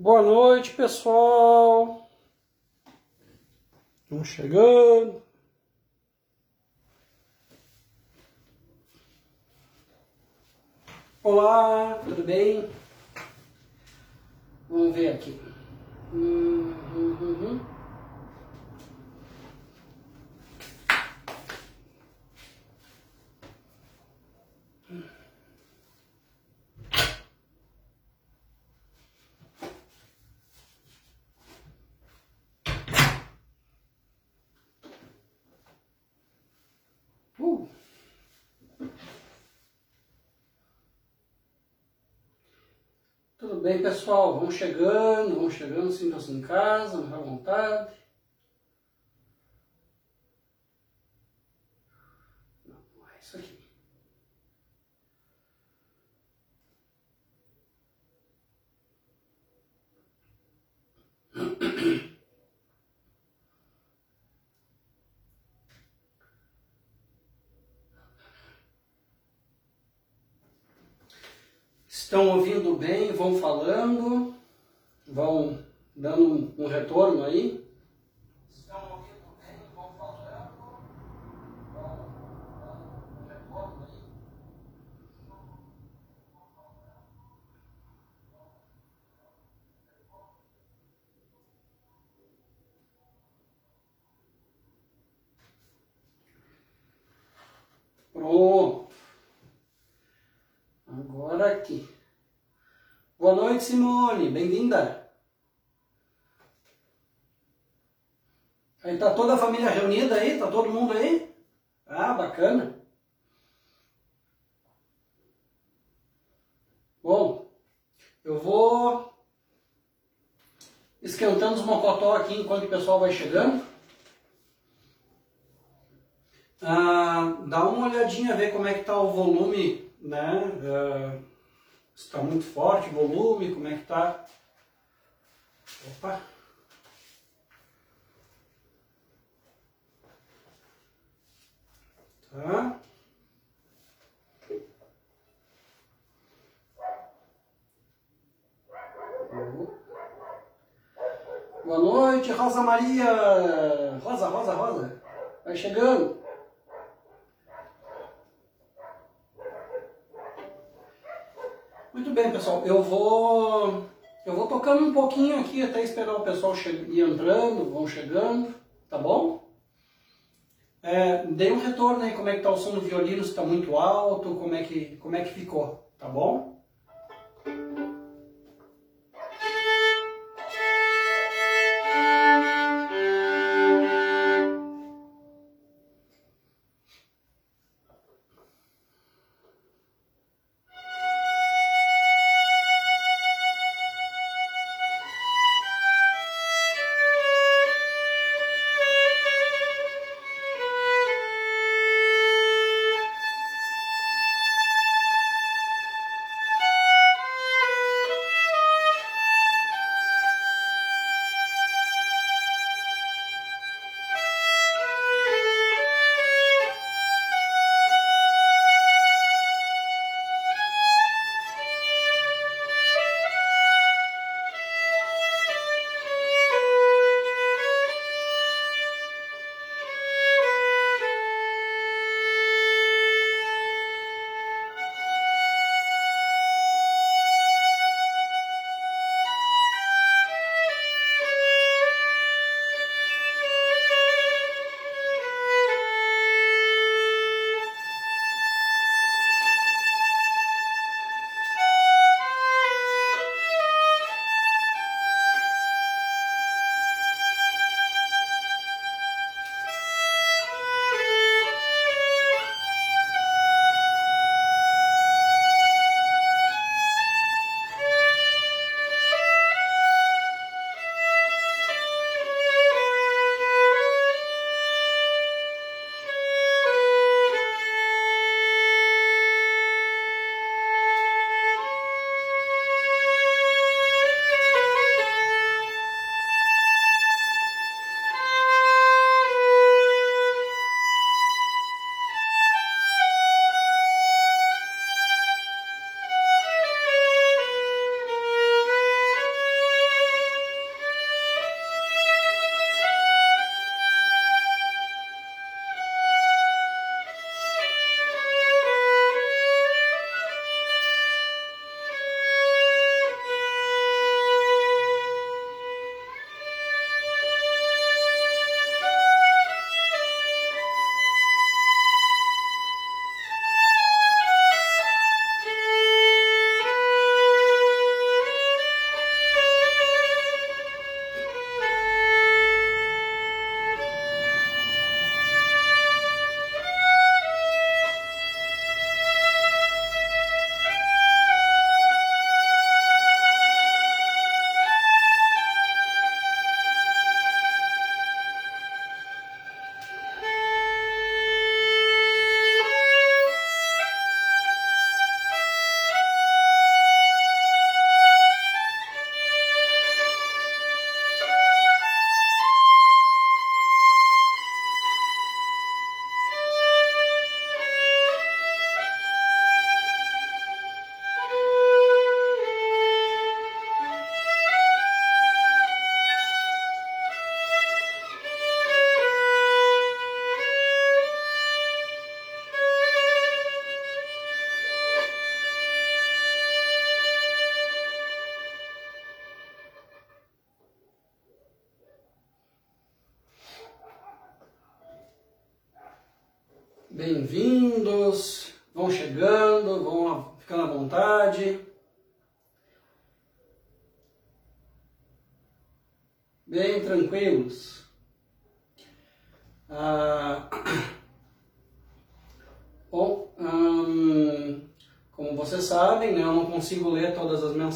Boa noite, pessoal. Vamos chegando. Olá, tudo bem? Vamos ver aqui. Hum, hum, Tudo bem, pessoal? Vamos chegando, vamos chegando, sintam-se em casa, à vontade. Estão ouvindo bem? Vão falando? Vão dando um retorno aí? Pronto. Agora aqui. Boa noite, Simone. Bem-vinda. Aí tá toda a família reunida aí? Tá todo mundo aí? Ah, bacana. Bom, eu vou esquentando os mocotó aqui enquanto o pessoal vai chegando. Ah, dá uma olhadinha, ver como é que tá o volume, né? Ah, está muito forte volume, como é que tá. Opa! Tá? Boa noite, Rosa Maria! Rosa, Rosa, Rosa! Vai chegando! Muito bem, pessoal. Eu vou eu vou tocando um pouquinho aqui até esperar o pessoal ir entrando, vão chegando, tá bom? É, dê um retorno aí como é que tá o som do violino, se está muito alto, como é que como é que ficou, tá bom?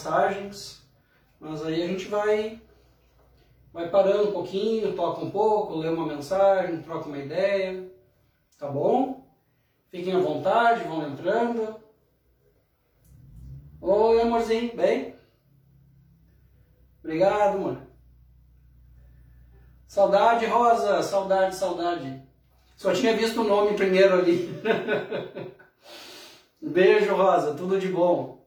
Mensagens, mas aí a gente vai, vai parando um pouquinho, toca um pouco, lê uma mensagem, troca uma ideia, tá bom? Fiquem à vontade, vão entrando. Oi, amorzinho, bem? Obrigado, mano. Saudade, Rosa, saudade, saudade. Só tinha visto o nome primeiro ali. beijo, Rosa, tudo de bom.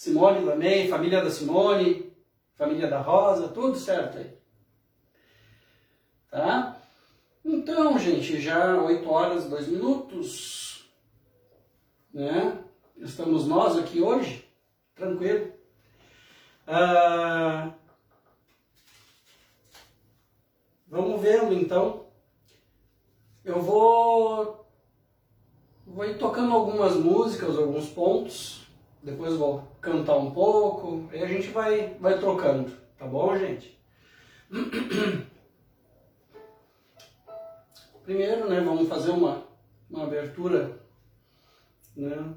Simone também, família da Simone, família da Rosa, tudo certo aí. Tá? Então, gente, já 8 horas e 2 minutos, né? Estamos nós aqui hoje, tranquilo. Ah, vamos vendo então. Eu vou, vou ir tocando algumas músicas, alguns pontos, depois vou cantar um pouco, e a gente vai, vai trocando, tá bom, gente? Primeiro, né, vamos fazer uma, uma abertura, né?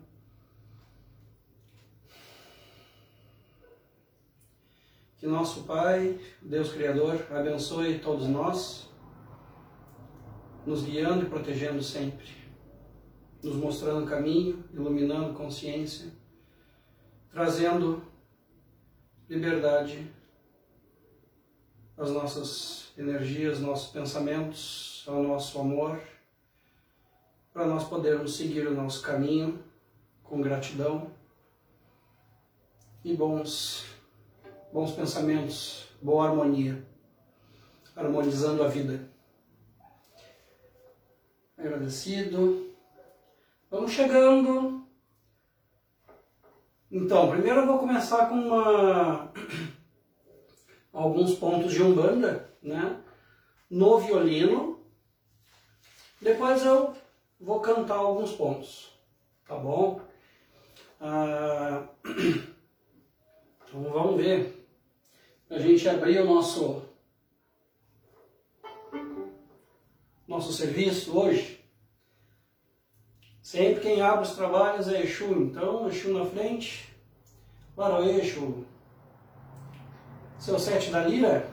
Que nosso Pai, Deus Criador, abençoe todos nós, nos guiando e protegendo sempre, nos mostrando caminho, iluminando consciência, trazendo liberdade às nossas energias, nossos pensamentos, ao nosso amor, para nós podermos seguir o nosso caminho com gratidão e bons, bons pensamentos, boa harmonia, harmonizando a vida. Agradecido. Vamos chegando. Então, primeiro eu vou começar com uma, alguns pontos de Umbanda, né? No violino, depois eu vou cantar alguns pontos, tá bom? Ah, então vamos ver. A gente abrir o nosso nosso serviço hoje. Sempre quem abre os trabalhos é Exu, então Exu na frente. Claro, Exu. Seu sete da lira.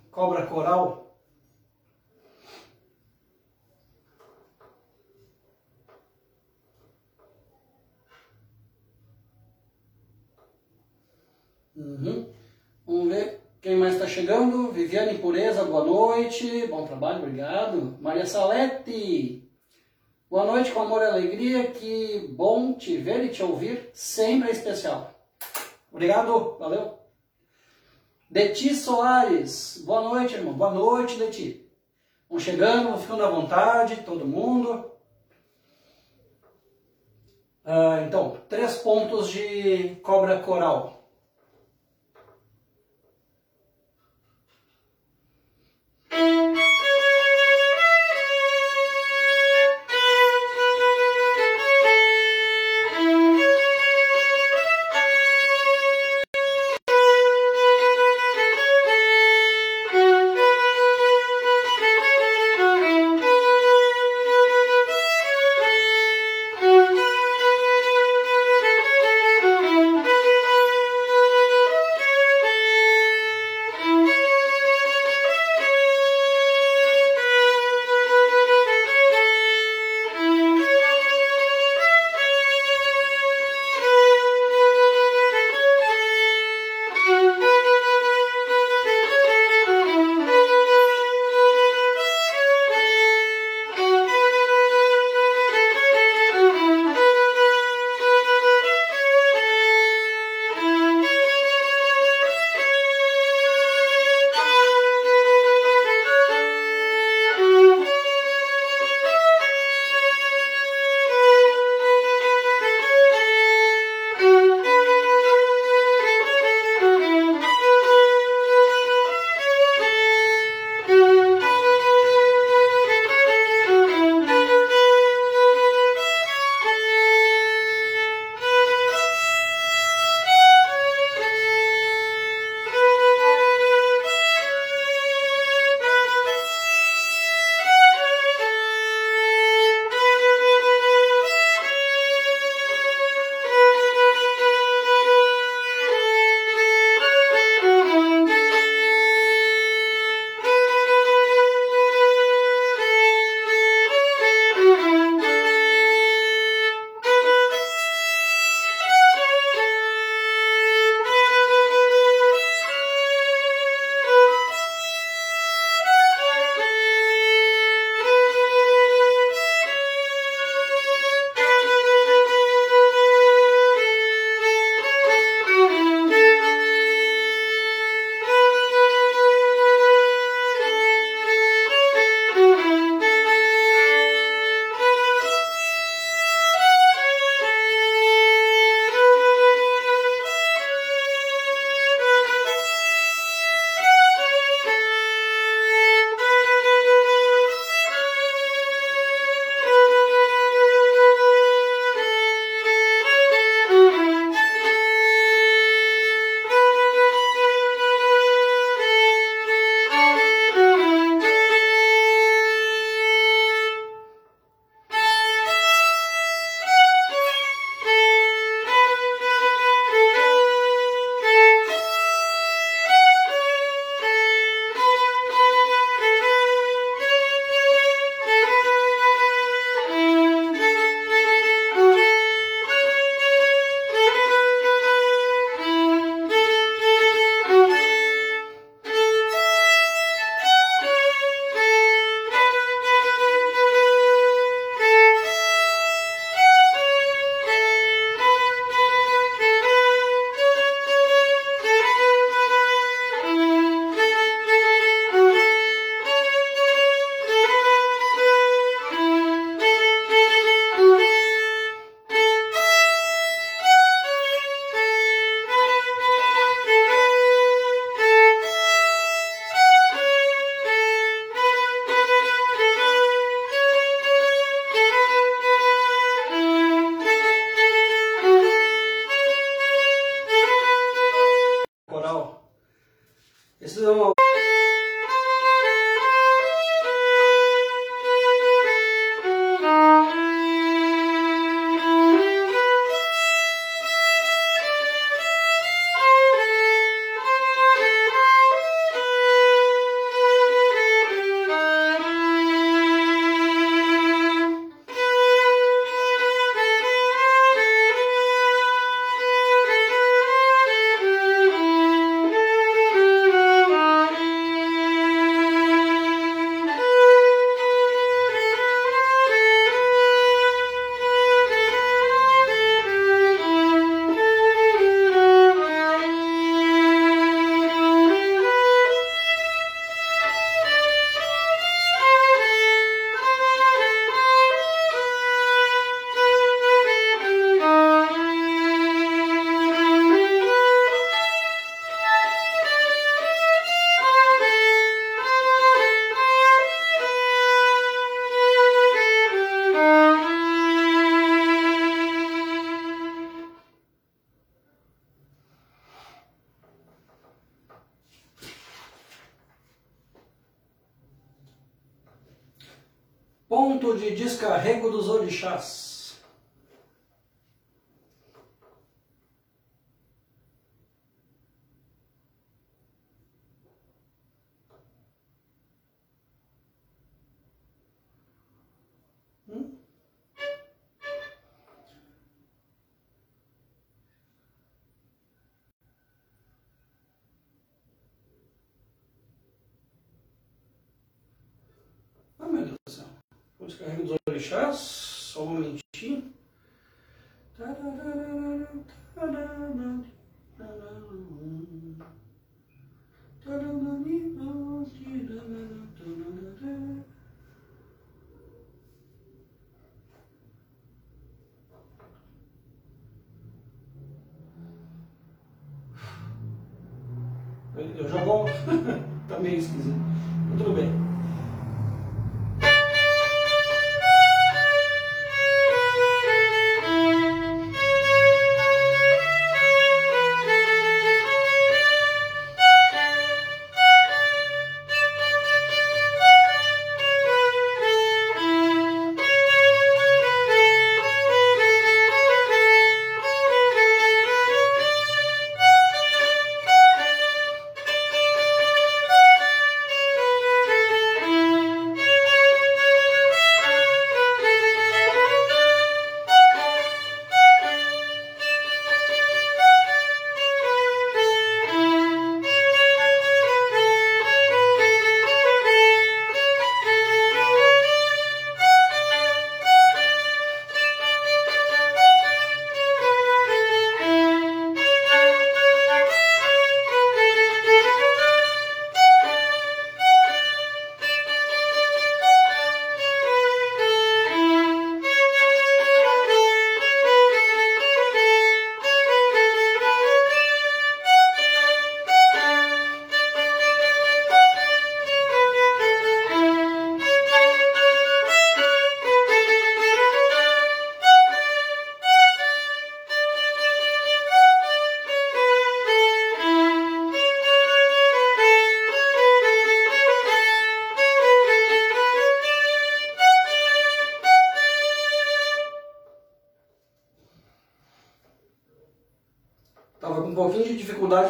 cobra coral. Uhum. Vamos ver. Quem mais está chegando? Viviane Pureza, boa noite. Bom trabalho, obrigado. Maria Salete, boa noite com amor e alegria. Que bom te ver e te ouvir. Sempre é especial. Obrigado, valeu. Deti Soares, boa noite, irmão. Boa noite, Deti. Vão chegando, vão ficando à vontade, todo mundo. Ah, então, três pontos de cobra coral.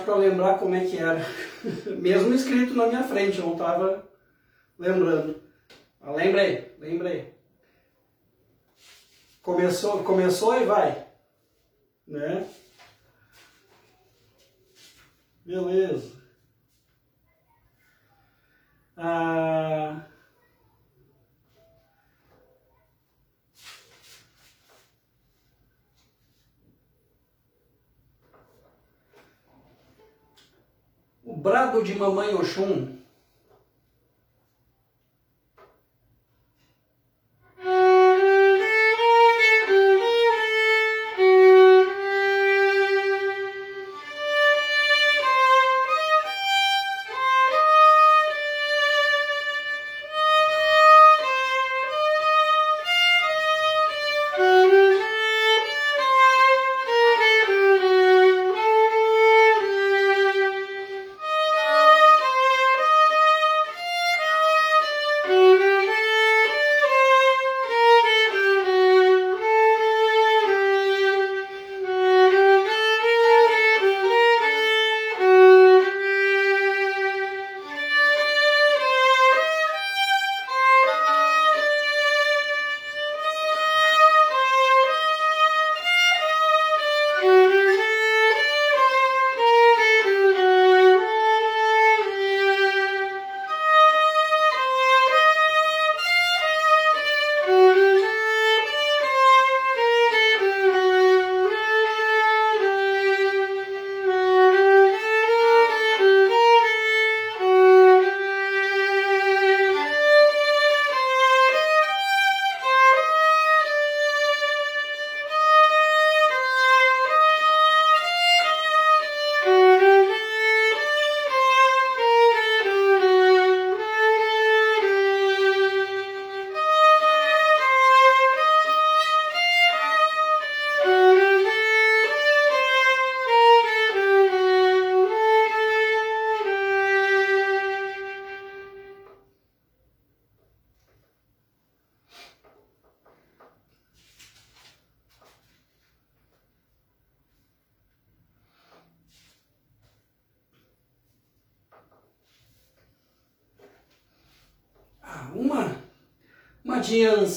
Dificuldade para lembrar como é que era. Mesmo escrito na minha frente, eu não tava lembrando. Mas lembrei, lembrei. Começou, começou e vai. Né? Beleza. Ah, o brado de mamãe Oxum.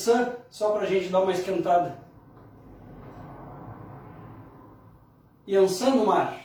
Ansan, só para a gente dar uma esquentada. Yansan no mar.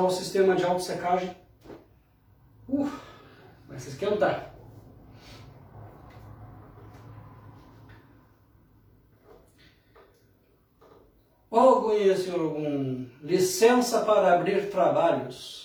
Usar o sistema de auto-secagem. Uh, vai se esquentar. Orgulho, senhor algum. Licença para abrir trabalhos.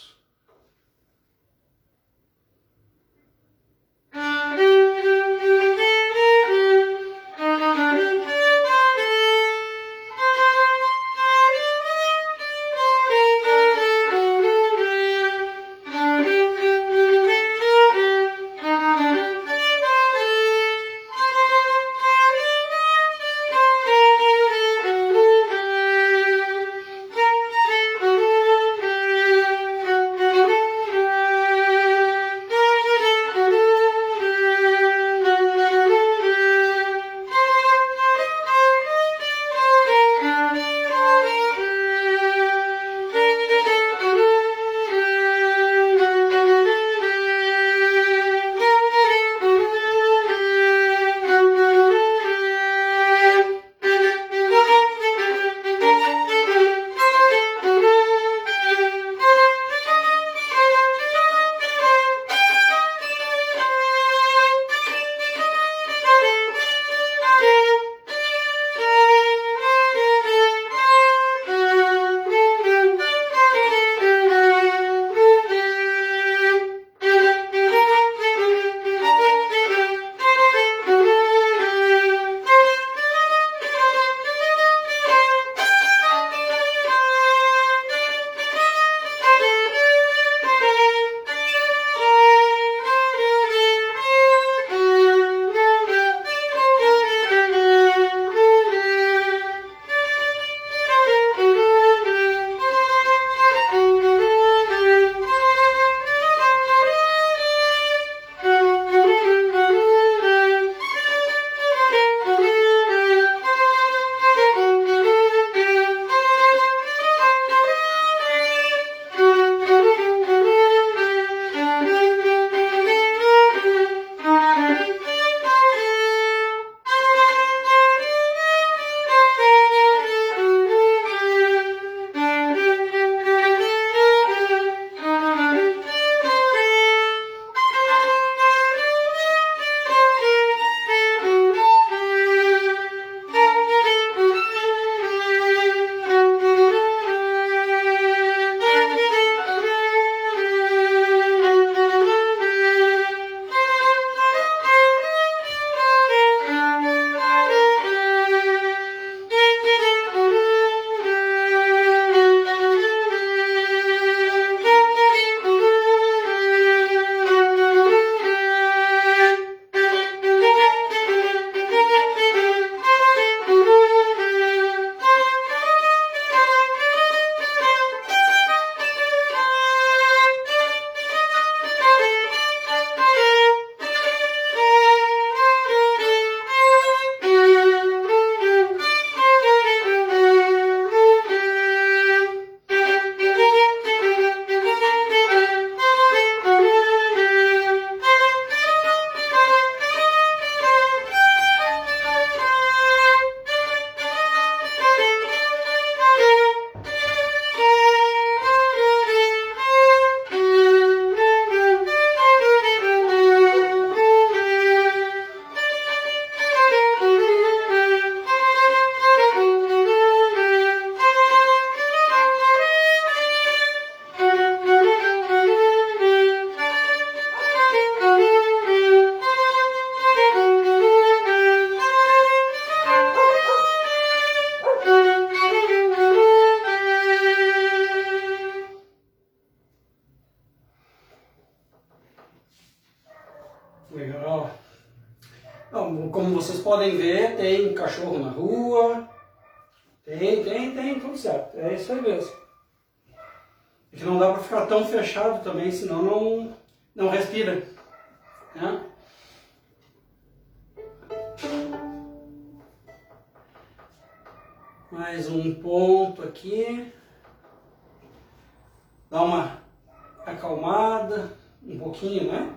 estrada, um pouquinho, né?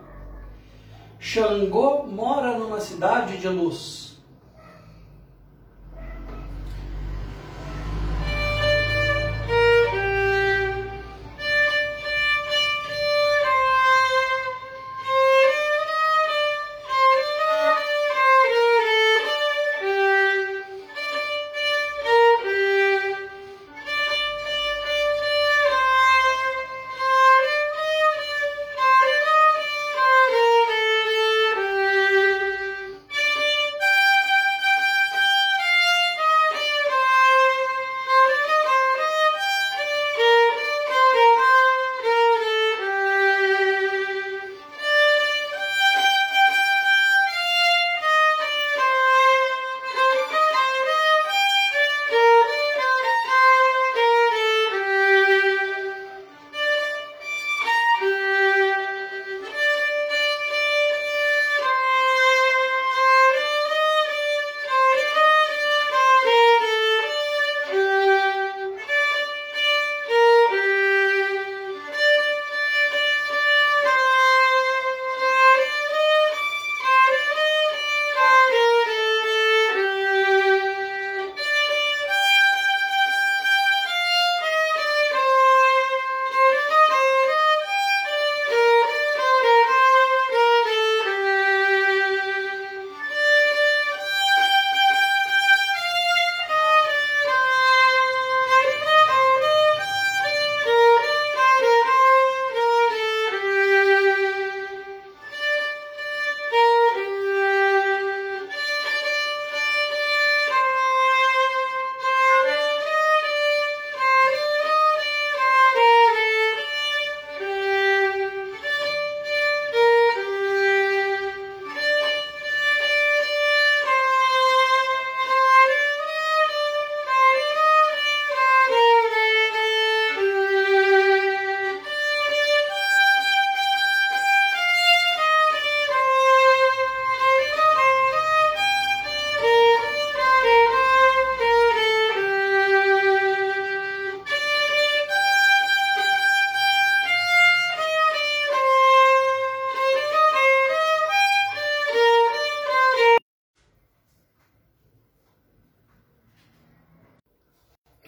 Xangô mora numa cidade de luz.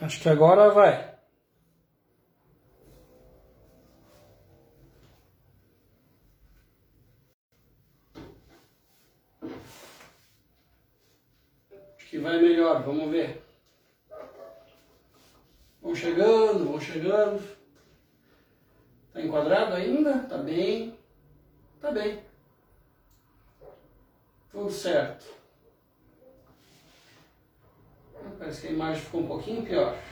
Acho que agora vai. Acho que vai melhor, vamos ver. Vão chegando, vão chegando. Tá enquadrado ainda? Tá bem. pouquinho pior.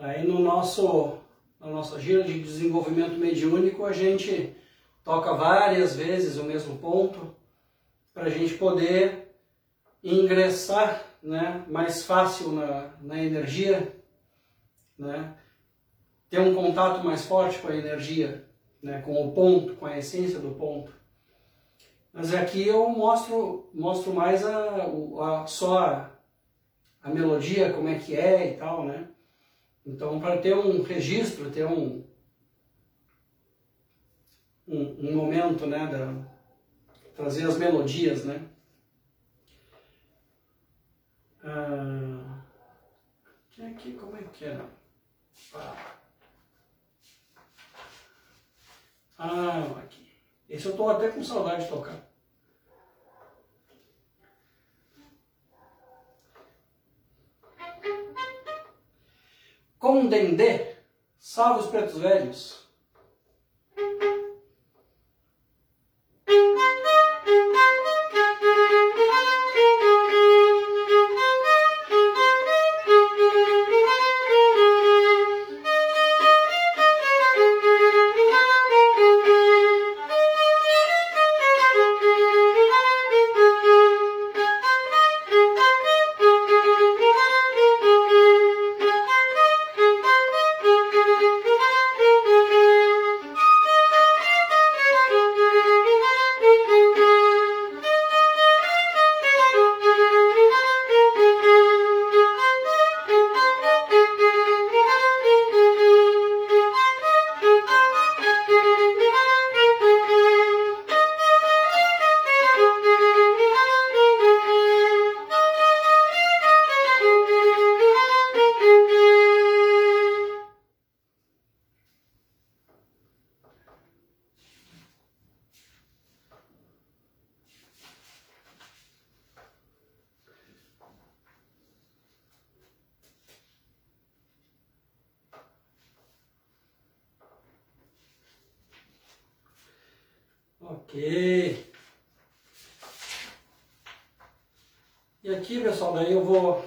Aí no nosso, na nossa gira de desenvolvimento mediúnico, a gente toca várias vezes o mesmo ponto para a gente poder ingressar né, mais fácil na, na energia, né, ter um contato mais forte com a energia, né, com o ponto, com a essência do ponto. Mas aqui eu mostro, mostro mais a, a só a, a melodia, como é que é e tal, né? Então, para ter um registro, ter um, um, um momento, né, da, trazer as melodias, né? Ah, aqui, como é que era? Ah, aqui. Esse eu estou até com saudade de tocar. Com Dendê, salve os pretos velhos.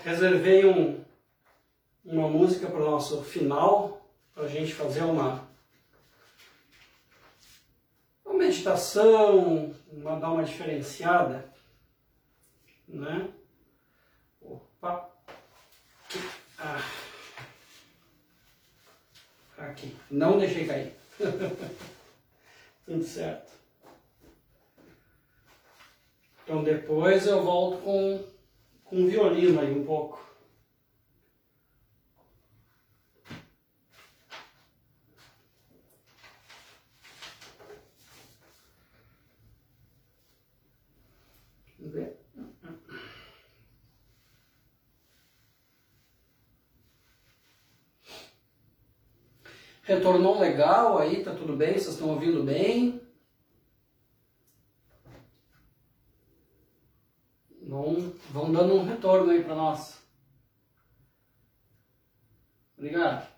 Reservei um, uma música para o nosso final, para a gente fazer uma, uma meditação, uma, dar uma diferenciada, né? Opa! Ah. Aqui, não deixei cair. Tudo certo. Então depois eu volto com, com violino aí um pouco. Retornou legal aí, tá tudo bem? Vocês estão ouvindo bem? Vão, dando um retorno aí para nós. Obrigado.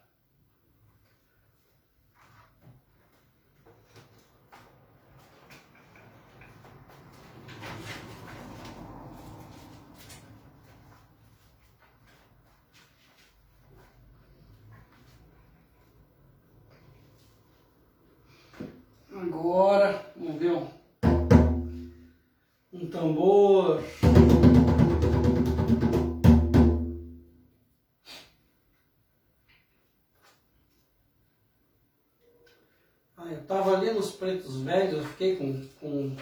Agora, vamos ver um, um tambor. Os pretos velhos, eu fiquei com, com,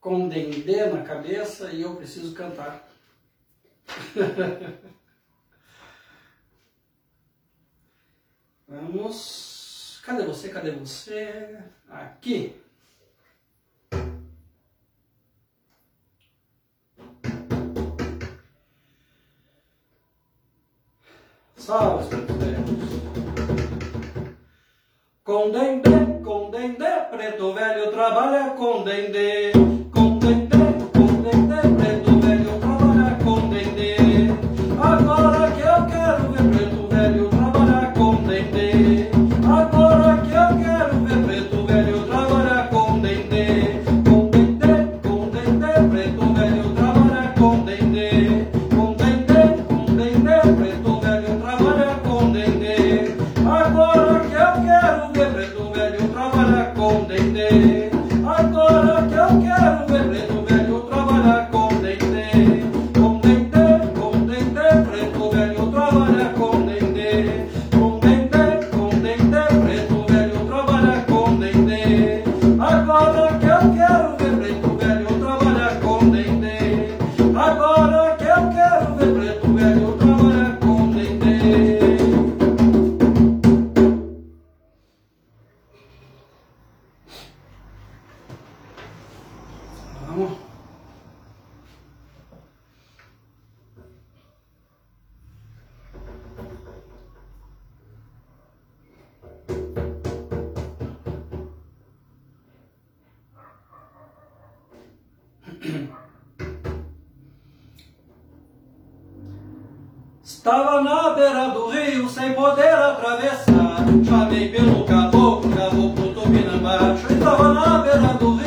com dendê na cabeça e eu preciso cantar. Vamos. Cadê você? Cadê você? Aqui. Salve, pretos velhos. Com dendê, com dendê, preto velho trabalha com Estava na beira do rio sem poder atravessar Chamei pelo caboclo, caboclo marcha. Estava na beira do rio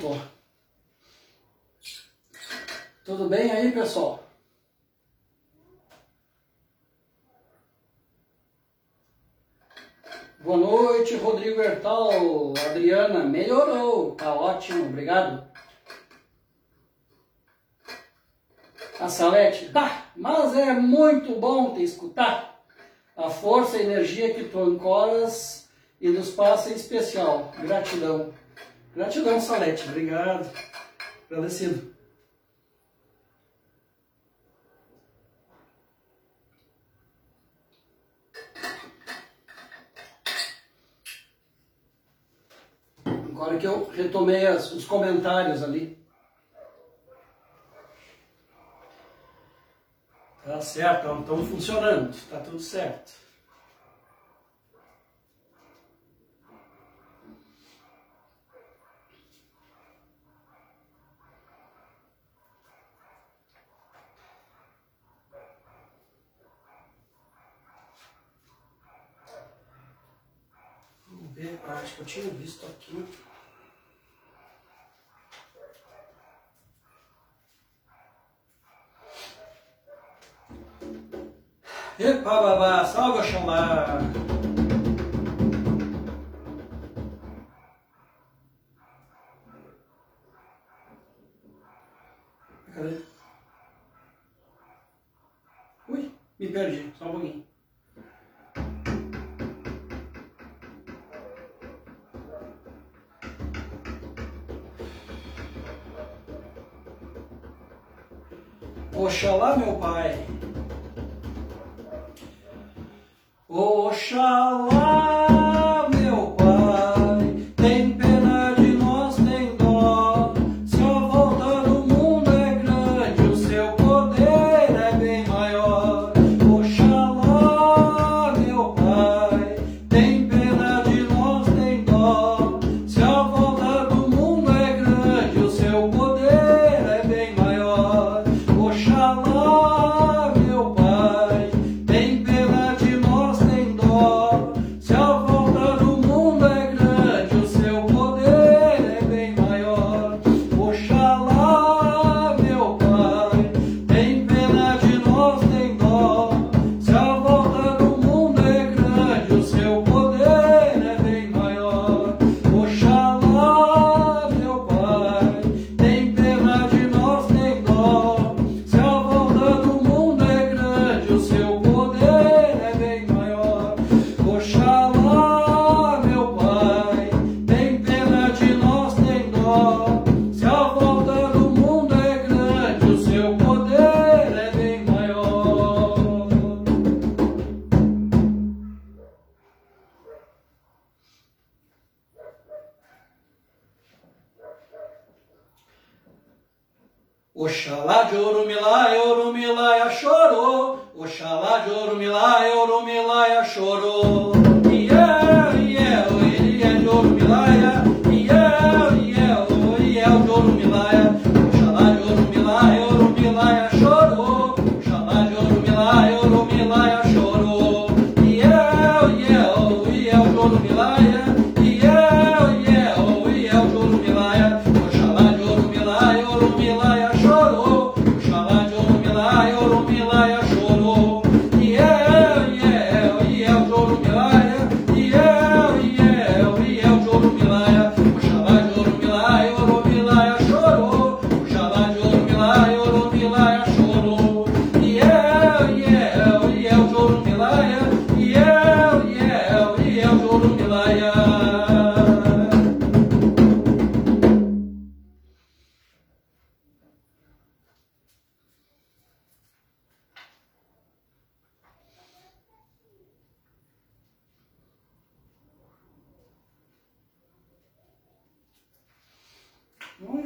tô. Tudo bem aí, pessoal? Boa noite, Rodrigo Hertal. Adriana, melhorou. Tá ótimo, obrigado. A Salete, tá, mas é muito bom te escutar. A força e energia que tu ancoras e nos passa em especial. Gratidão. Gratidão, Salete. Obrigado. Agradecido. Agora que eu retomei as, os comentários ali. Tá certo, estão funcionando, tá tudo certo. ver, eu acho que eu tinha visto aqui. Epa, babá, salva chamar! Cadê? Ui, me perdi, só um pouquinho. Oxalá, meu Pai. Oxalá.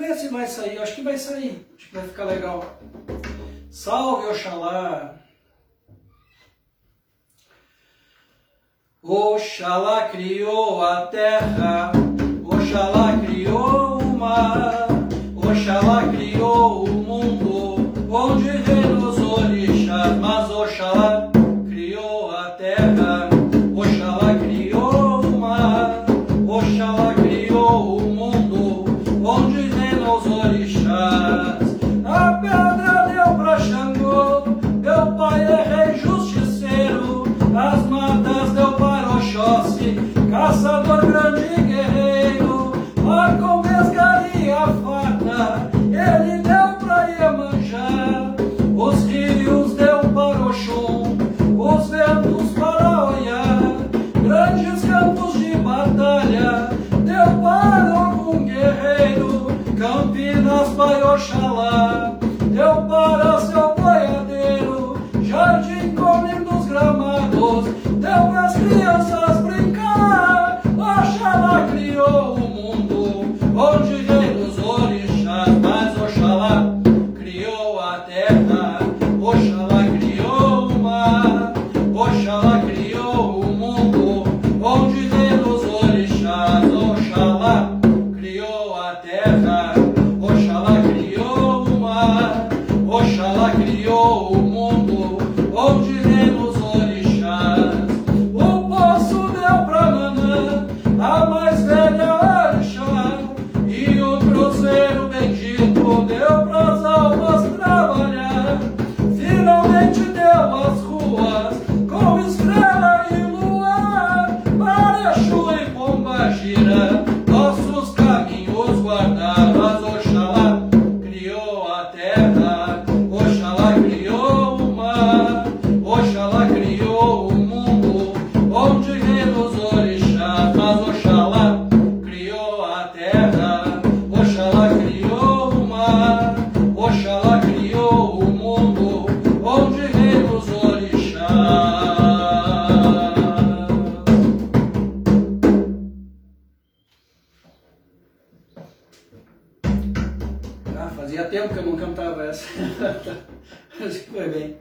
ver se vai sair. Acho que vai sair. Acho que vai ficar legal. Salve, Oxalá! Oxalá criou a terra, Oxalá criou o mar, Oxalá criou o Caçador grande guerreiro, ó com pescaria farta, ele deu pra Iemanjá, os rios deu para o chão os ventos para Oiá, grandes campos de batalha, deu para algum guerreiro, Campinas para Oxalá. fazia tempo que eu não cantava essa. Acho que foi bem.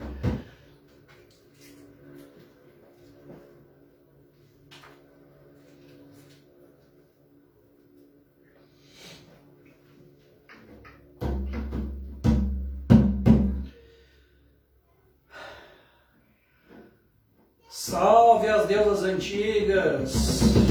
Salve as deusas antigas!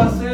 Caô,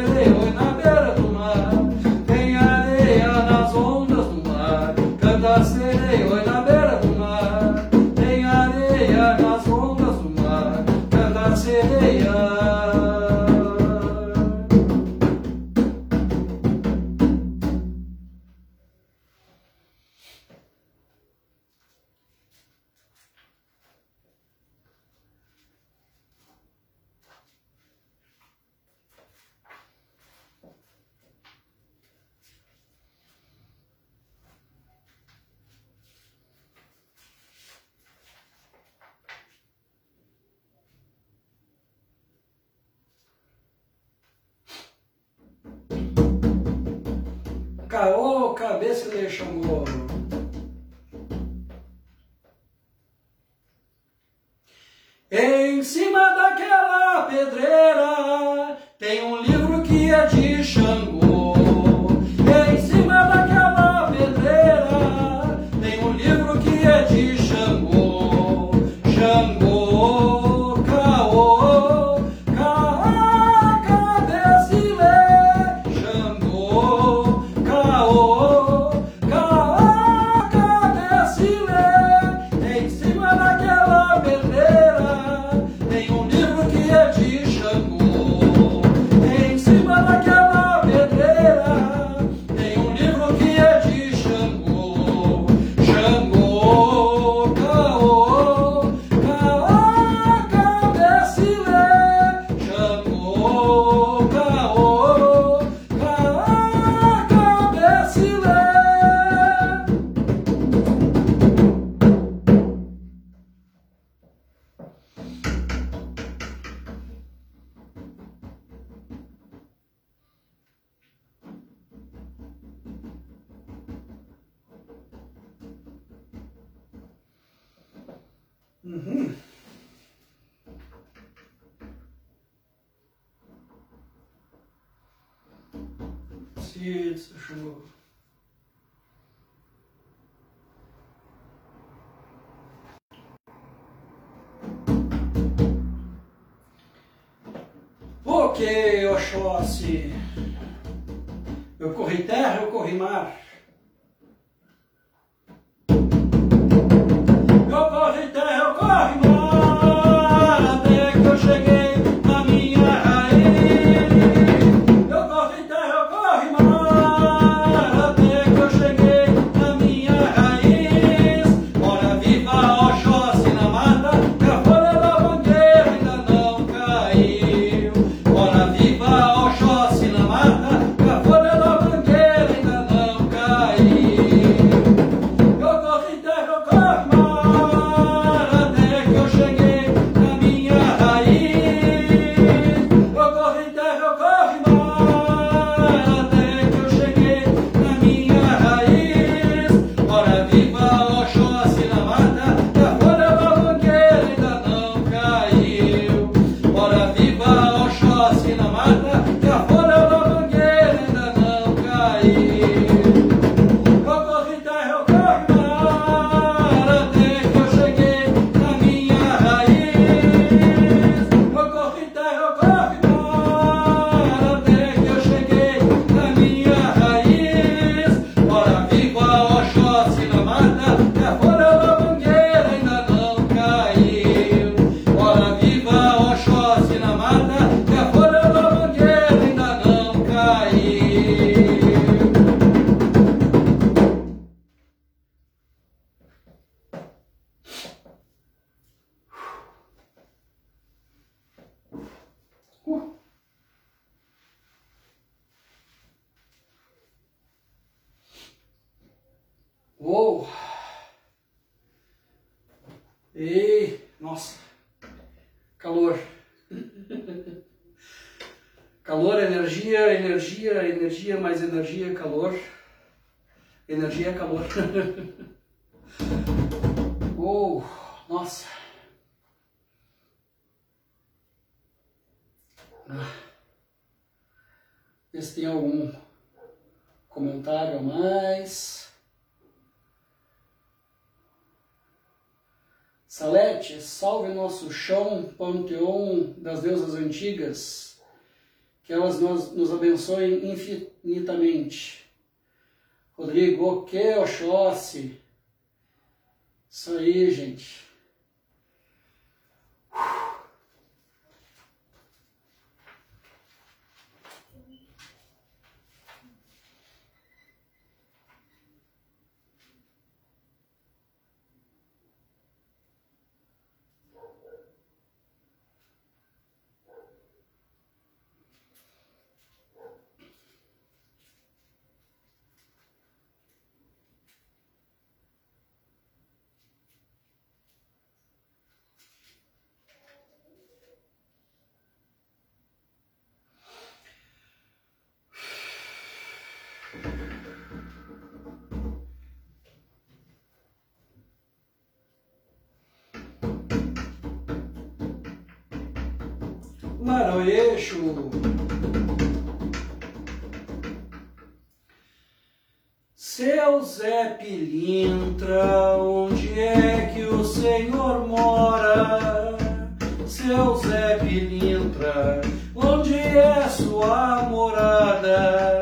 Uou, oh, nossa. Ah. Vê se tem algum comentário a mais. Salete, salve nosso chão, panteão das deusas antigas, que elas nos, nos abençoem infinitamente. Rodrigo, ok, Oxóssi. Isso aí, gente. para o eixo. Seu Zé Pilintra, onde é que o Senhor mora? Seu Zé Pilintra, onde é sua morada?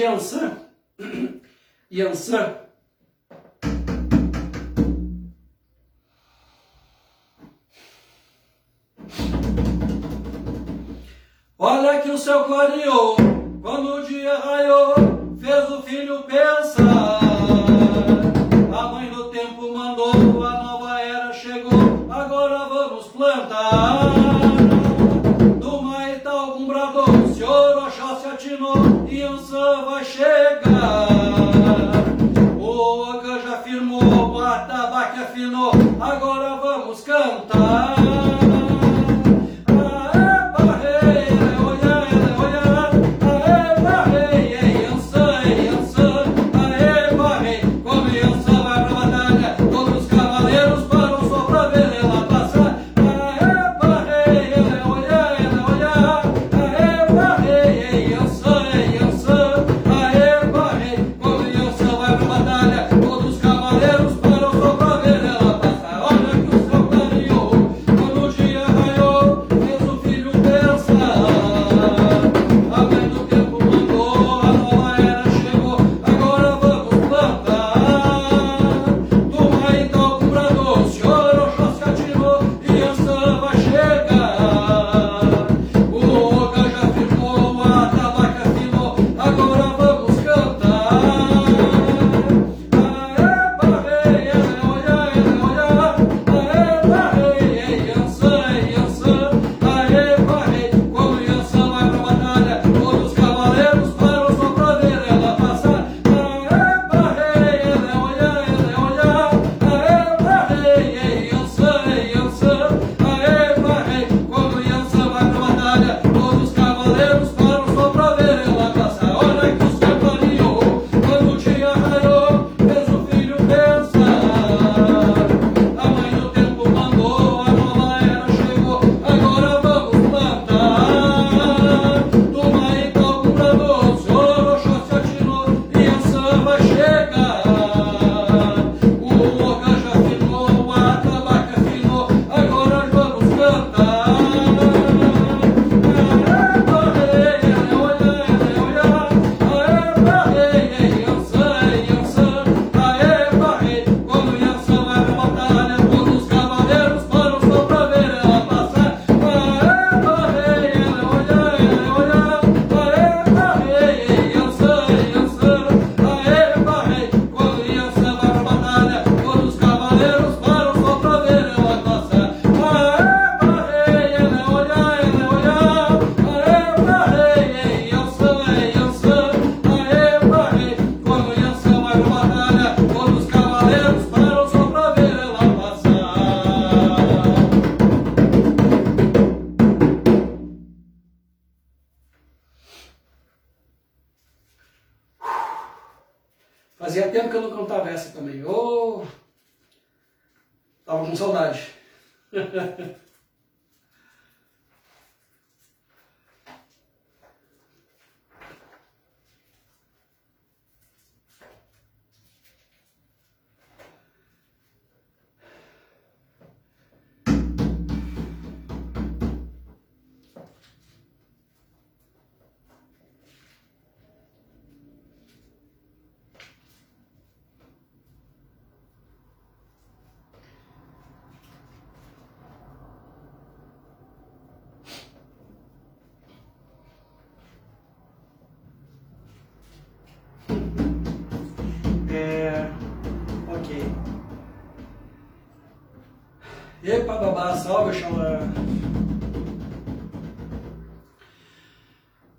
Yansan, Yansan, Olha que o seu clareou, quando o dia raiou, fez o filho pensar.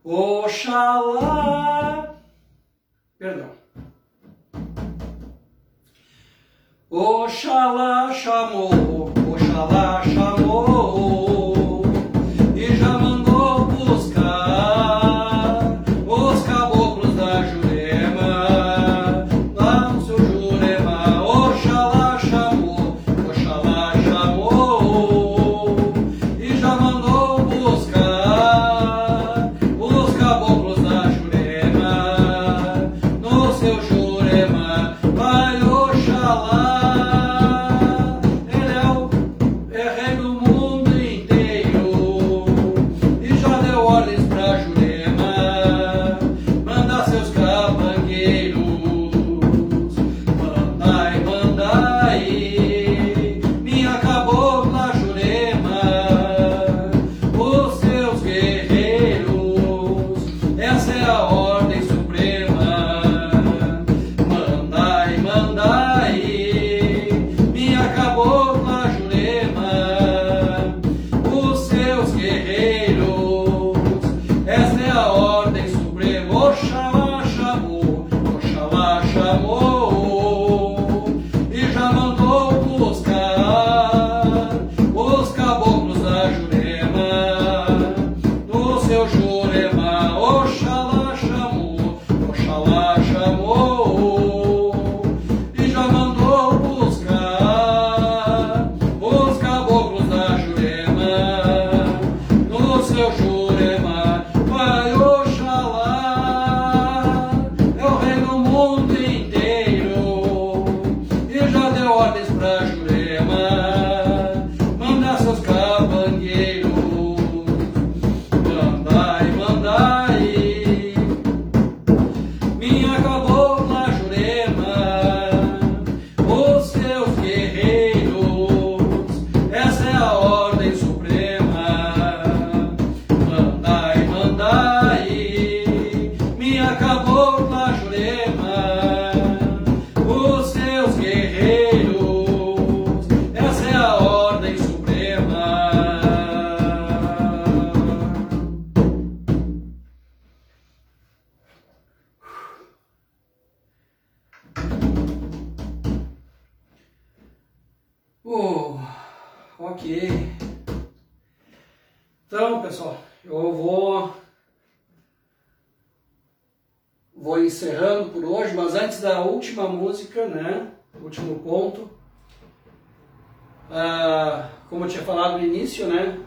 Oxalá. Perdão. Oxalá chamou, Oxalá chamou ok. Então, pessoal, eu vou vou encerrando por hoje, mas antes da última música, né? Último ponto. Ah, como eu tinha falado no início, né?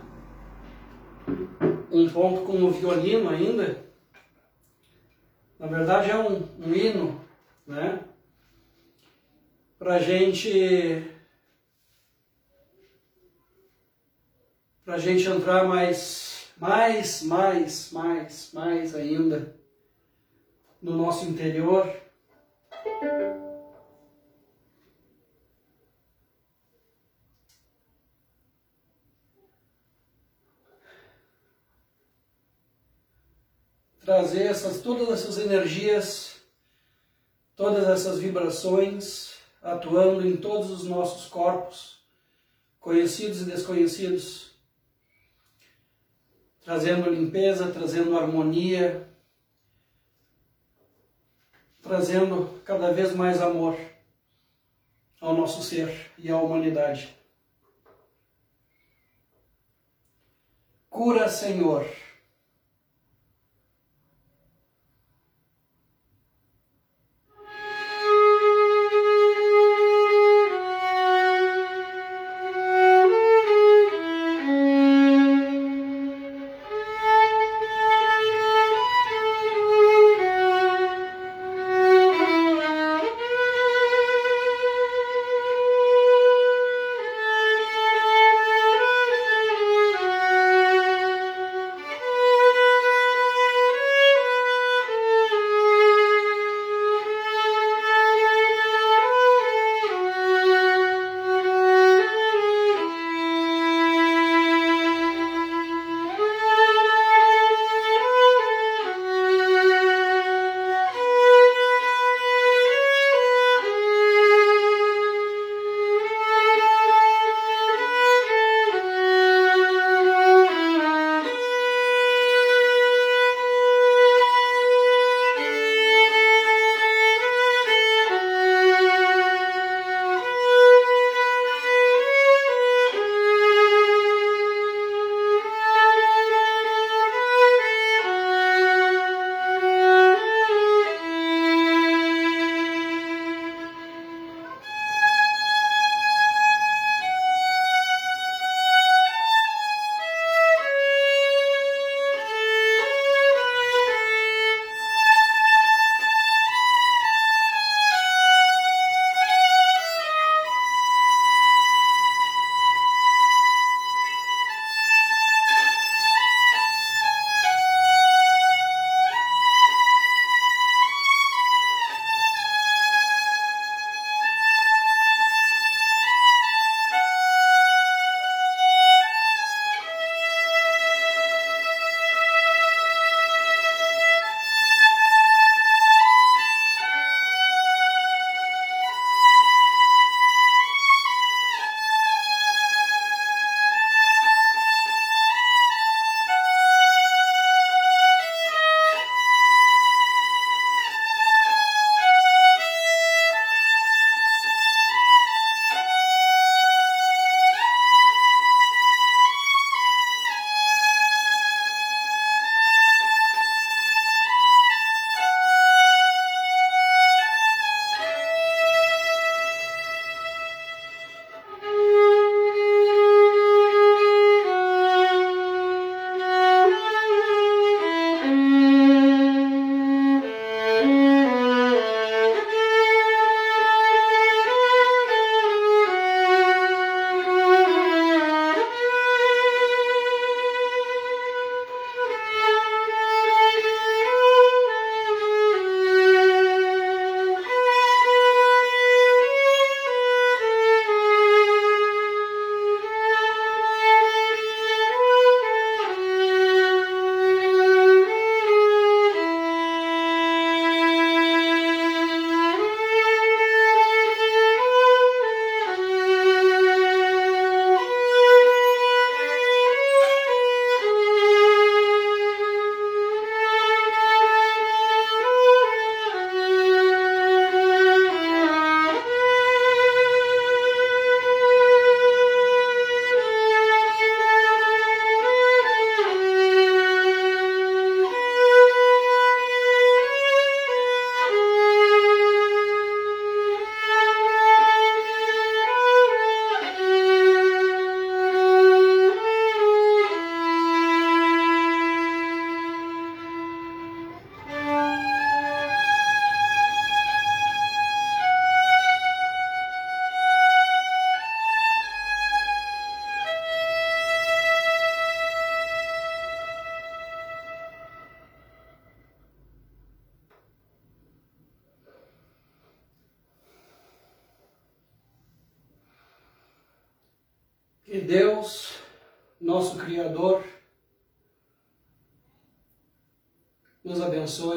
Um ponto com o violino ainda. Na verdade é um, um hino, né? Pra gente para a gente entrar mais, mais, mais, mais, mais ainda no nosso interior. Trazer essas, todas essas energias, todas essas vibrações atuando em todos os nossos corpos, conhecidos e desconhecidos trazendo limpeza, trazendo harmonia, trazendo cada vez mais amor ao nosso ser e à humanidade. Cura, Senhor.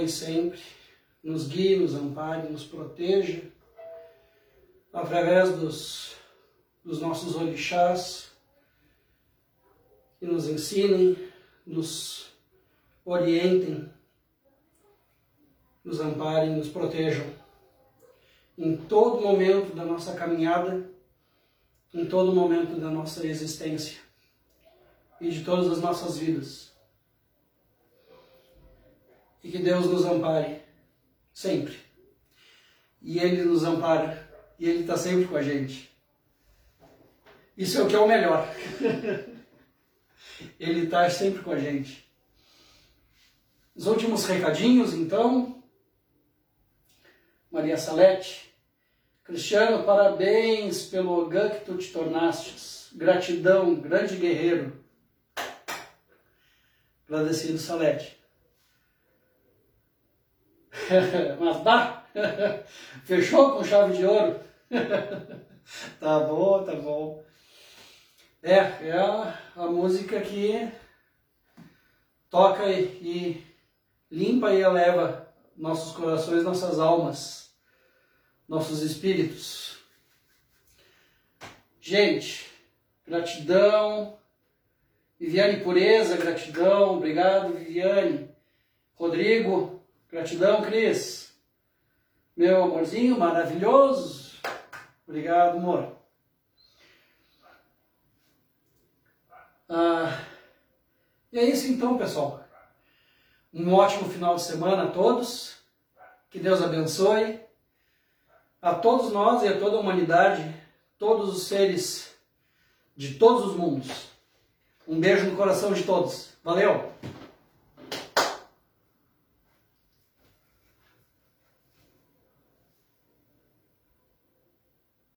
Sempre, nos guie, nos ampare, nos proteja, através dos, dos nossos orixás, que nos ensinem, nos orientem, nos amparem, nos protejam em todo momento da nossa caminhada, em todo momento da nossa existência e de todas as nossas vidas. E que Deus nos ampare sempre. E Ele nos ampara e Ele está sempre com a gente. Isso é o que é o melhor. Ele está sempre com a gente. Os últimos recadinhos, então. Maria Salete. Cristiano, parabéns pelo GAN que tu te tornastes. Gratidão, grande guerreiro. Agradecido, Salete. Mas dá! Fechou com chave de ouro? tá bom, tá bom. É, é a, a música que toca e, e limpa e eleva nossos corações, nossas almas, nossos espíritos. Gente, gratidão. Viviane Pureza, gratidão. Obrigado, Viviane. Rodrigo, gratidão, Cris. Meu amorzinho maravilhoso. Obrigado, amor. Ah, e é isso então, pessoal. Um ótimo final de semana a todos. Que Deus abençoe a todos nós e a toda a humanidade, todos os seres de todos os mundos. Um beijo no coração de todos. Valeu!